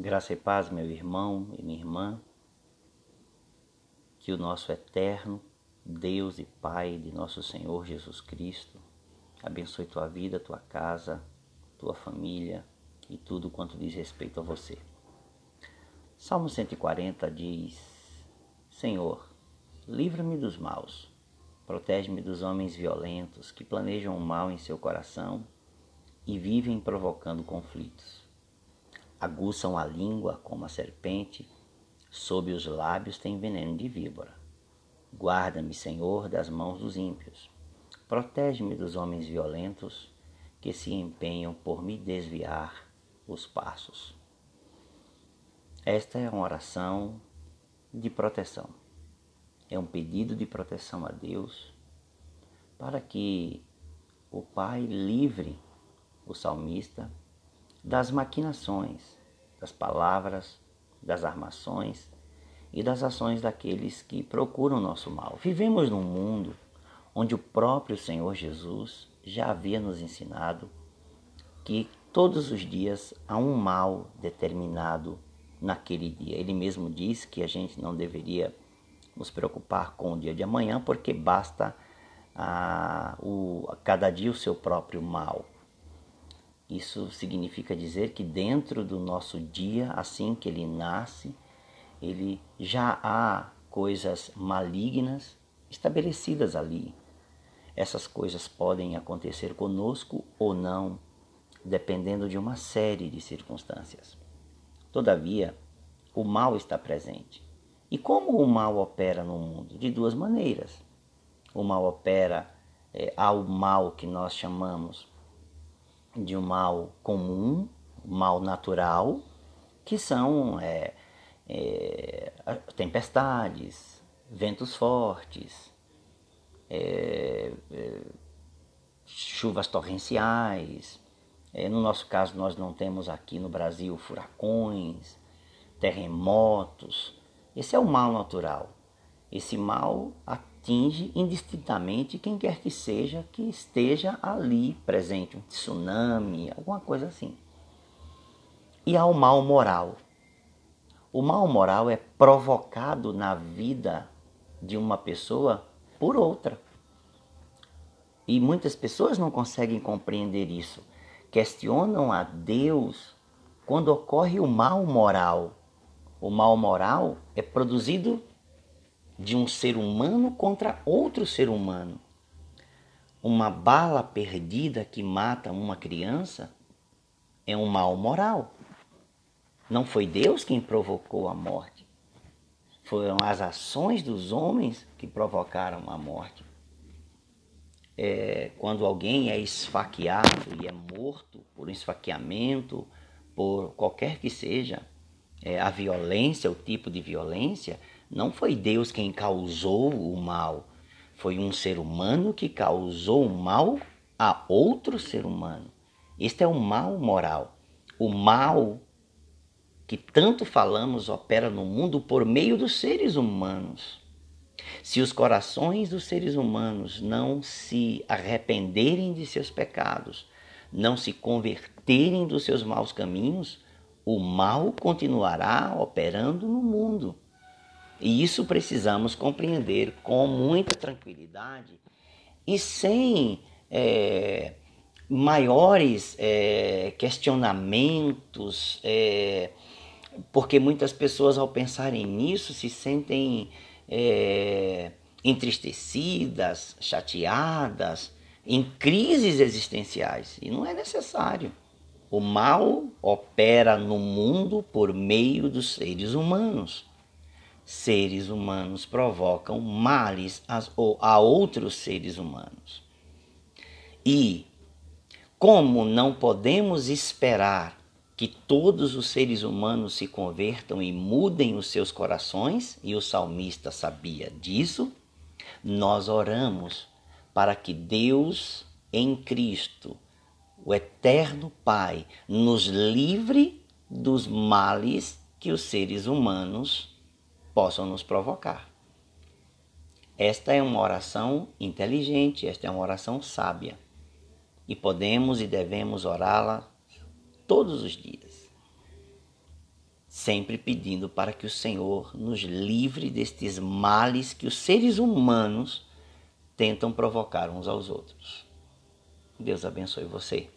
Graça e paz, meu irmão e minha irmã. Que o nosso eterno Deus e Pai de nosso Senhor Jesus Cristo abençoe tua vida, tua casa, tua família e tudo quanto diz respeito a você. Salmo 140 diz: Senhor, livra-me dos maus, protege-me dos homens violentos que planejam o mal em seu coração e vivem provocando conflitos aguçam a língua como a serpente, sob os lábios tem veneno de víbora. Guarda-me, Senhor, das mãos dos ímpios. Protege-me dos homens violentos que se empenham por me desviar os passos. Esta é uma oração de proteção. É um pedido de proteção a Deus para que o Pai livre o salmista das maquinações, das palavras, das armações e das ações daqueles que procuram nosso mal. Vivemos num mundo onde o próprio Senhor Jesus já havia nos ensinado que todos os dias há um mal determinado naquele dia. Ele mesmo diz que a gente não deveria nos preocupar com o dia de amanhã, porque basta a, ah, o, a cada dia o seu próprio mal. Isso significa dizer que dentro do nosso dia, assim que ele nasce, ele já há coisas malignas estabelecidas ali. Essas coisas podem acontecer conosco ou não, dependendo de uma série de circunstâncias. Todavia, o mal está presente. E como o mal opera no mundo? De duas maneiras. O mal opera é, ao mal que nós chamamos de um mal comum, mal natural, que são é, é, tempestades, ventos fortes, é, é chuvas torrenciais. É, no nosso caso, nós não temos aqui no Brasil furacões, terremotos. Esse é o mal natural. Esse mal atinge indistintamente quem quer que seja que esteja ali presente, um tsunami, alguma coisa assim. E há o mal moral. O mal moral é provocado na vida de uma pessoa por outra. E muitas pessoas não conseguem compreender isso. Questionam a Deus quando ocorre o mal moral. O mal moral é produzido de um ser humano contra outro ser humano. Uma bala perdida que mata uma criança é um mal moral. Não foi Deus quem provocou a morte. Foram as ações dos homens que provocaram a morte. É, quando alguém é esfaqueado e é morto por um esfaqueamento, por qualquer que seja é, a violência, o tipo de violência, não foi Deus quem causou o mal, foi um ser humano que causou o mal a outro ser humano. Este é o mal moral. O mal que tanto falamos opera no mundo por meio dos seres humanos. Se os corações dos seres humanos não se arrependerem de seus pecados, não se converterem dos seus maus caminhos, o mal continuará operando no mundo. E isso precisamos compreender com muita tranquilidade e sem é, maiores é, questionamentos, é, porque muitas pessoas, ao pensarem nisso, se sentem é, entristecidas, chateadas, em crises existenciais. E não é necessário. O mal opera no mundo por meio dos seres humanos seres humanos provocam males a outros seres humanos. E, como não podemos esperar que todos os seres humanos se convertam e mudem os seus corações, e o salmista sabia disso, nós oramos para que Deus em Cristo, o eterno Pai, nos livre dos males que os seres humanos possam nos provocar. Esta é uma oração inteligente, esta é uma oração sábia. E podemos e devemos orá-la todos os dias. sempre pedindo para que o Senhor nos livre destes males que os seres humanos tentam provocar uns aos outros. Deus abençoe você.